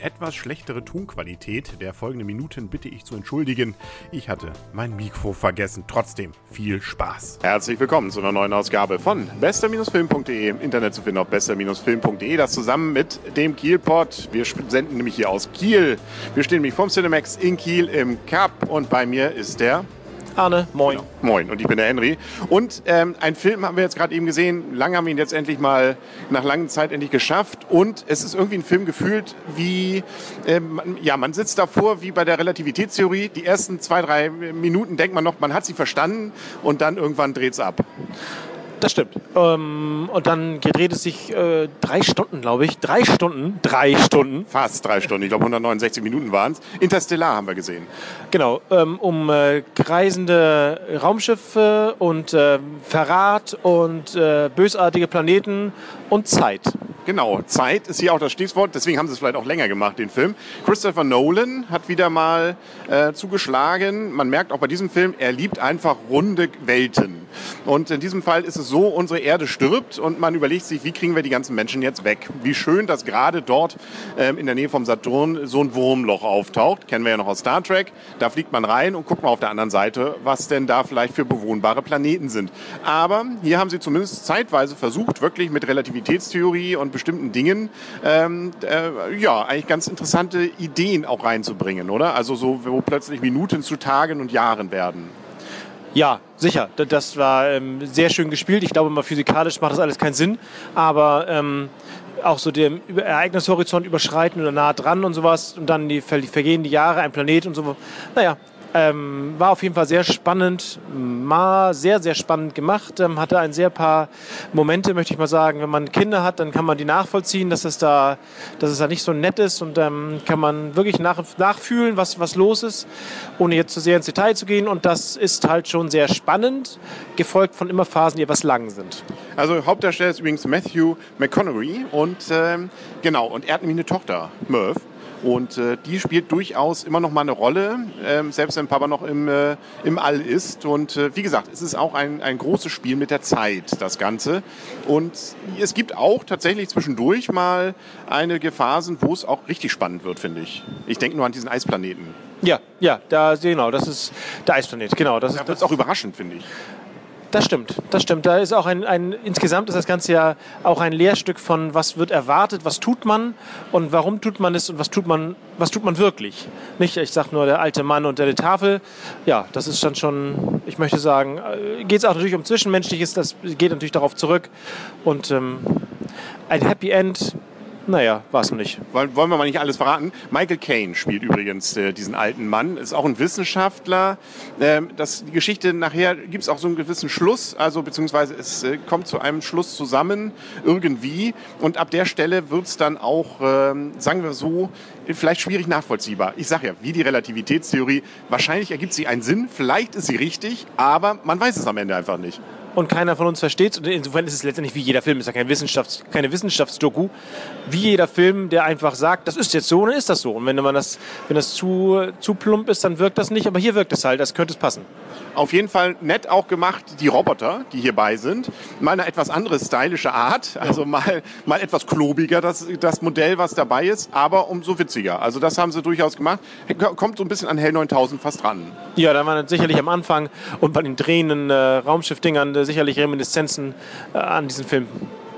etwas schlechtere Tonqualität der folgenden Minuten bitte ich zu entschuldigen. Ich hatte mein Mikro vergessen. Trotzdem viel Spaß. Herzlich willkommen zu einer neuen Ausgabe von bester-film.de. Im Internet zu finden auf bester-film.de. Das zusammen mit dem Kielpot. Wir senden nämlich hier aus Kiel. Wir stehen nämlich vom Cinemax in Kiel im Cup und bei mir ist der Arne, moin. Genau. Moin, und ich bin der Henry. Und ähm, ein Film haben wir jetzt gerade eben gesehen. Lang haben wir ihn jetzt endlich mal nach langer Zeit endlich geschafft. Und es ist irgendwie ein Film gefühlt wie, ähm, ja, man sitzt davor wie bei der Relativitätstheorie. Die ersten zwei, drei Minuten denkt man noch, man hat sie verstanden und dann irgendwann dreht es ab. Das stimmt. Ähm, und dann gedreht es sich äh, drei Stunden, glaube ich. Drei Stunden. Drei Stunden. Fast drei Stunden. Ich glaube, 169 Minuten waren es. Interstellar haben wir gesehen. Genau. Ähm, um äh, kreisende Raumschiffe und äh, Verrat und äh, bösartige Planeten und Zeit. Genau, Zeit ist hier auch das Stichwort, deswegen haben sie es vielleicht auch länger gemacht, den Film. Christopher Nolan hat wieder mal äh, zugeschlagen. Man merkt auch bei diesem Film, er liebt einfach runde Welten. Und in diesem Fall ist es so, unsere Erde stirbt und man überlegt sich, wie kriegen wir die ganzen Menschen jetzt weg? Wie schön, dass gerade dort ähm, in der Nähe vom Saturn so ein Wurmloch auftaucht. Kennen wir ja noch aus Star Trek. Da fliegt man rein und guckt mal auf der anderen Seite, was denn da vielleicht für bewohnbare Planeten sind. Aber hier haben sie zumindest zeitweise versucht, wirklich mit Relativitätstheorie und bestimmten Dingen ähm, äh, ja eigentlich ganz interessante Ideen auch reinzubringen, oder? Also so, wo plötzlich Minuten zu Tagen und Jahren werden. Ja, sicher. Das war ähm, sehr schön gespielt. Ich glaube mal physikalisch macht das alles keinen Sinn, aber ähm, auch so den Ereignishorizont überschreiten oder nah dran und sowas und dann die vergehen die Jahre, ein Planet und so. Naja, ähm, war auf jeden Fall sehr spannend, mal sehr, sehr spannend gemacht. Ähm, hatte ein sehr paar Momente, möchte ich mal sagen. Wenn man Kinder hat, dann kann man die nachvollziehen, dass es da, dass es da nicht so nett ist und ähm, kann man wirklich nach, nachfühlen, was, was los ist, ohne jetzt zu sehr ins Detail zu gehen. Und das ist halt schon sehr spannend, gefolgt von immer Phasen, die etwas lang sind. Also Hauptdarsteller ist übrigens Matthew McConaughey und ähm, genau, und er hat nämlich eine Tochter, Merv. Und äh, die spielt durchaus immer noch mal eine Rolle, äh, selbst wenn Papa noch im, äh, im All ist. Und äh, wie gesagt, es ist auch ein, ein großes Spiel mit der Zeit, das Ganze. Und es gibt auch tatsächlich zwischendurch mal einige Phasen, wo es auch richtig spannend wird, finde ich. Ich denke nur an diesen Eisplaneten. Ja, ja, da, genau, das ist der Eisplanet, genau. Das, da wird es auch überraschend, finde ich. Das stimmt, das stimmt. Da ist auch ein, ein, insgesamt ist das Ganze ja auch ein Lehrstück von, was wird erwartet, was tut man und warum tut man es und was tut man, was tut man wirklich. Nicht, ich sage nur der alte Mann unter der Tafel. Ja, das ist dann schon, ich möchte sagen, äh, geht es auch natürlich um Zwischenmenschliches, das geht natürlich darauf zurück. Und ähm, ein Happy End naja, war es nicht. Wollen, wollen wir mal nicht alles verraten? Michael Caine spielt übrigens äh, diesen alten Mann, ist auch ein Wissenschaftler. Ähm, das, die Geschichte nachher gibt es auch so einen gewissen Schluss, also beziehungsweise es äh, kommt zu einem Schluss zusammen irgendwie und ab der Stelle wird es dann auch, ähm, sagen wir so, vielleicht schwierig nachvollziehbar. Ich sage ja, wie die Relativitätstheorie, wahrscheinlich ergibt sie einen Sinn, vielleicht ist sie richtig, aber man weiß es am Ende einfach nicht und keiner von uns versteht Und insofern ist es letztendlich wie jeder Film, ist ja keine, Wissenschafts-, keine Wissenschaftsdoku, wie jeder Film, der einfach sagt, das ist jetzt so, dann ist das so. Und wenn man das, wenn das zu, zu plump ist, dann wirkt das nicht, aber hier wirkt es halt, das könnte es passen. Auf jeden Fall nett auch gemacht, die Roboter, die hierbei sind. Mal eine etwas andere stylische Art, also mal, mal etwas klobiger, das, das Modell, was dabei ist, aber umso witziger. Also das haben sie durchaus gemacht. Kommt so ein bisschen an Hell 9000 fast ran. Ja, da waren sicherlich am Anfang und bei den drehenden äh, Raumschiffdingern äh, sicherlich Reminiszenzen äh, an diesen Film.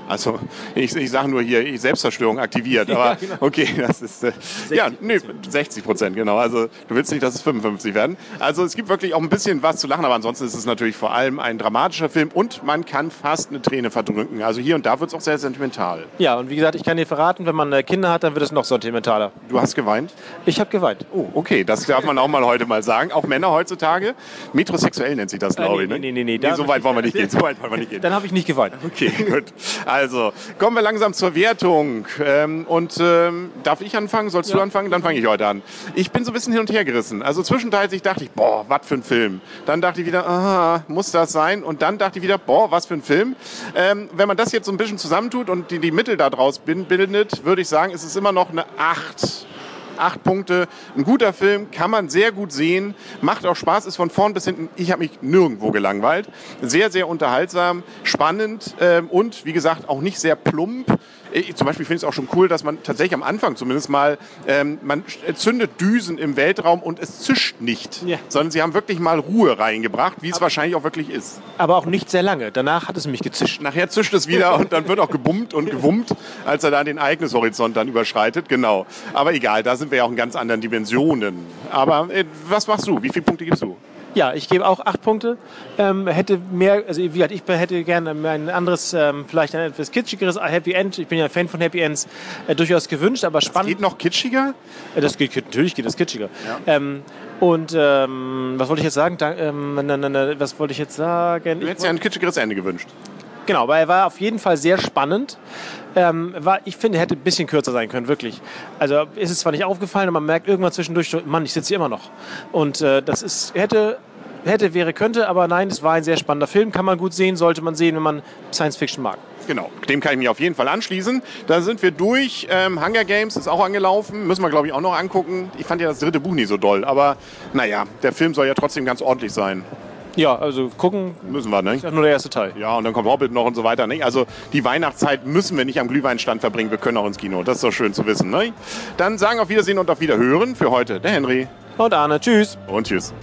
Also ich, ich sage nur hier, Selbstzerstörung aktiviert. Aber genau. okay, das ist äh, ja nee, 60 Prozent, genau. Also du willst nicht, dass es 55 werden. Also es gibt wirklich auch ein bisschen was zu lachen, aber ansonsten ist es natürlich vor allem ein dramatischer Film und man kann fast eine Träne verdrücken. Also hier und da wird es auch sehr sentimental. Ja, und wie gesagt, ich kann dir verraten, wenn man äh, Kinder hat, dann wird es noch sentimentaler. Du hast geweint? Ich habe geweint. Oh, okay, das darf man auch mal heute mal sagen. Auch Männer heutzutage. Metrosexuell nennt sich das, glaube äh, nee, ich. Ne? Nee, nee, nee, nee. so weit wollen wir nicht gehen. So weit wollen wir nicht gehen. Dann habe ich nicht geweint. Okay, gut. Also, kommen wir langsam zur Wertung. Ähm, und ähm, darf ich anfangen? Sollst ja. du anfangen? Dann fange ich heute an. Ich bin so ein bisschen hin und her gerissen. Also zwischenteils dachte ich, boah, was für ein Film. Dann dachte ich wieder, aha, muss das sein? Und dann dachte ich wieder, boah, was für ein Film. Ähm, wenn man das jetzt so ein bisschen zusammentut und die, die Mittel daraus bildet, würde ich sagen, es ist immer noch eine 8 Acht Punkte. Ein guter Film, kann man sehr gut sehen. Macht auch Spaß, ist von vorn bis hinten. Ich habe mich nirgendwo gelangweilt. Sehr, sehr unterhaltsam, spannend ähm, und wie gesagt auch nicht sehr plump. Ich, zum Beispiel finde ich es auch schon cool, dass man tatsächlich am Anfang zumindest mal, ähm, man zündet Düsen im Weltraum und es zischt nicht, Ja. sondern sie haben wirklich mal Ruhe reingebracht, wie es wahrscheinlich auch wirklich ist. Aber auch nicht sehr lange. Danach hat es mich gezischt. Nachher zischt es wieder und dann wird auch gebummt und gewummt, als er da den Ereignishorizont dann überschreitet. Genau. Aber egal, da sind wir ja auch in ganz anderen Dimensionen. Aber äh, was machst du? Wie viele Punkte gibst du? Ja, ich gebe auch acht Punkte. Ähm, hätte mehr, also wie gesagt, ich hätte gerne ein anderes, ähm, vielleicht ein etwas kitschigeres Happy End. Ich bin ja ein Fan von Happy Ends, äh, durchaus gewünscht, aber spannend. Geht noch kitschiger? Äh, Das geht, natürlich geht das kitschiger. Ähm, und ähm, was wollte ich jetzt sagen? Da, ähm, na, na, na, was wollte ich jetzt sagen? Du hättest ja ein kitschigeres Ende gewünscht. Genau, weil er war auf jeden Fall sehr spannend. Ähm, war, ich finde, er hätte ein bisschen kürzer sein können, wirklich. Also ist es zwar nicht aufgefallen, aber man merkt irgendwann zwischendurch, Mann, ich sitze hier immer noch. Und äh, das ist, hätte, hätte, wäre, könnte, aber nein, es war ein sehr spannender Film. Kann man gut sehen, sollte man sehen, wenn man Science Fiction mag. Genau, dem kann ich mich auf jeden Fall anschließen. Da sind wir durch. Ähm, Hunger Games ist auch angelaufen. Müssen wir, glaube ich, auch noch angucken. Ich fand ja das dritte Buch nie so doll. Aber naja, der Film soll ja trotzdem ganz ordentlich sein. Ja, also gucken, Müssen wir, ne? ist nur der erste Teil. Ja, und dann kommt Hobbit noch und so weiter. Ne? Also die Weihnachtszeit müssen wir nicht am Glühweinstand verbringen. Wir können auch ins Kino. Das ist doch schön zu wissen. Ne? Dann sagen auf Wiedersehen und auf Wiederhören für heute der Henry Und Arne, tschüss. und tschüss.